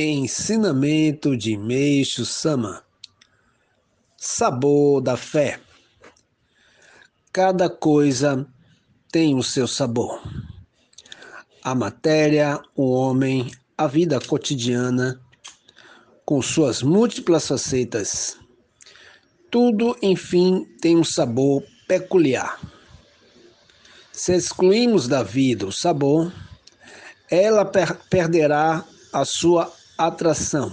Ensinamento de Meixo Sama Sabor da fé. Cada coisa tem o seu sabor. A matéria, o homem, a vida cotidiana, com suas múltiplas facetas. Tudo, enfim, tem um sabor peculiar. Se excluímos da vida o sabor, ela per perderá a sua atração,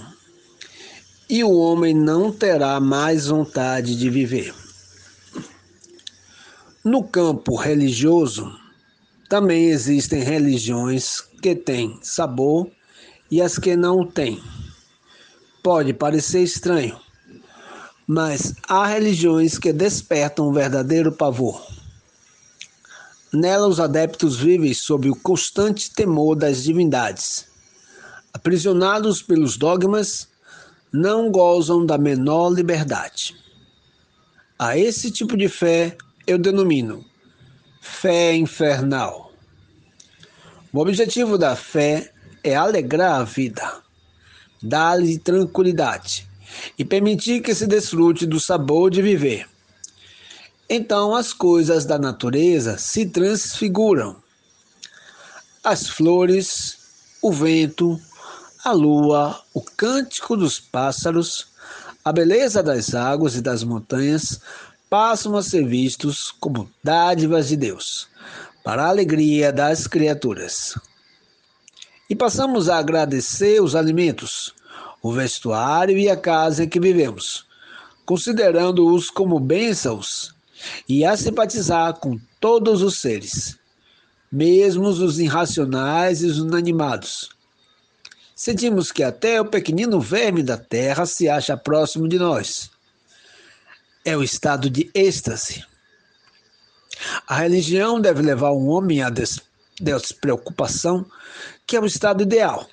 e o homem não terá mais vontade de viver. No campo religioso, também existem religiões que têm sabor e as que não têm. Pode parecer estranho, mas há religiões que despertam um verdadeiro pavor. Nela, os adeptos vivem sob o constante temor das divindades aprisionados pelos dogmas, não gozam da menor liberdade. A esse tipo de fé eu denomino fé infernal. O objetivo da fé é alegrar a vida, dar-lhe tranquilidade e permitir que se desfrute do sabor de viver. Então as coisas da natureza se transfiguram. As flores, o vento, a lua, o cântico dos pássaros, a beleza das águas e das montanhas passam a ser vistos como dádivas de Deus, para a alegria das criaturas. E passamos a agradecer os alimentos, o vestuário e a casa em que vivemos, considerando-os como bênçãos e a simpatizar com todos os seres, mesmo os irracionais e os inanimados sentimos que até o pequenino verme da terra se acha próximo de nós. É o estado de êxtase. A religião deve levar um homem à des despreocupação, que é o estado ideal.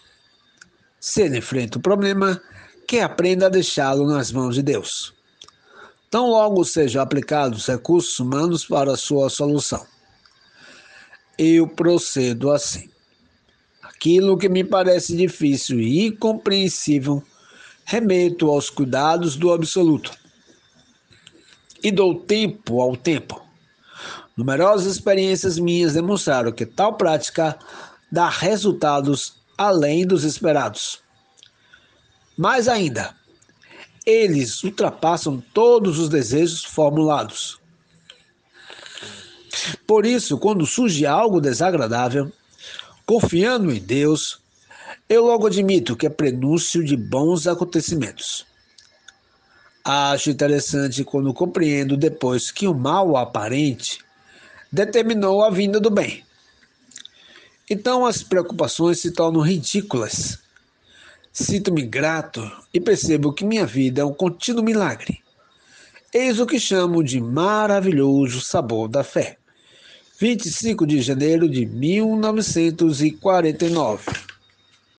Se ele enfrenta o problema, que aprenda a deixá-lo nas mãos de Deus. Tão logo sejam aplicados recursos humanos para sua solução. Eu procedo assim. Aquilo que me parece difícil e incompreensível, remeto aos cuidados do absoluto. E dou tempo ao tempo. Numerosas experiências minhas demonstraram que tal prática dá resultados além dos esperados. Mais ainda, eles ultrapassam todos os desejos formulados. Por isso, quando surge algo desagradável, Confiando em Deus, eu logo admito que é prenúncio de bons acontecimentos. Acho interessante quando compreendo depois que o mal aparente determinou a vinda do bem. Então as preocupações se tornam ridículas. Sinto-me grato e percebo que minha vida é um contínuo milagre. Eis o que chamo de maravilhoso sabor da fé. 25 de janeiro de 1949.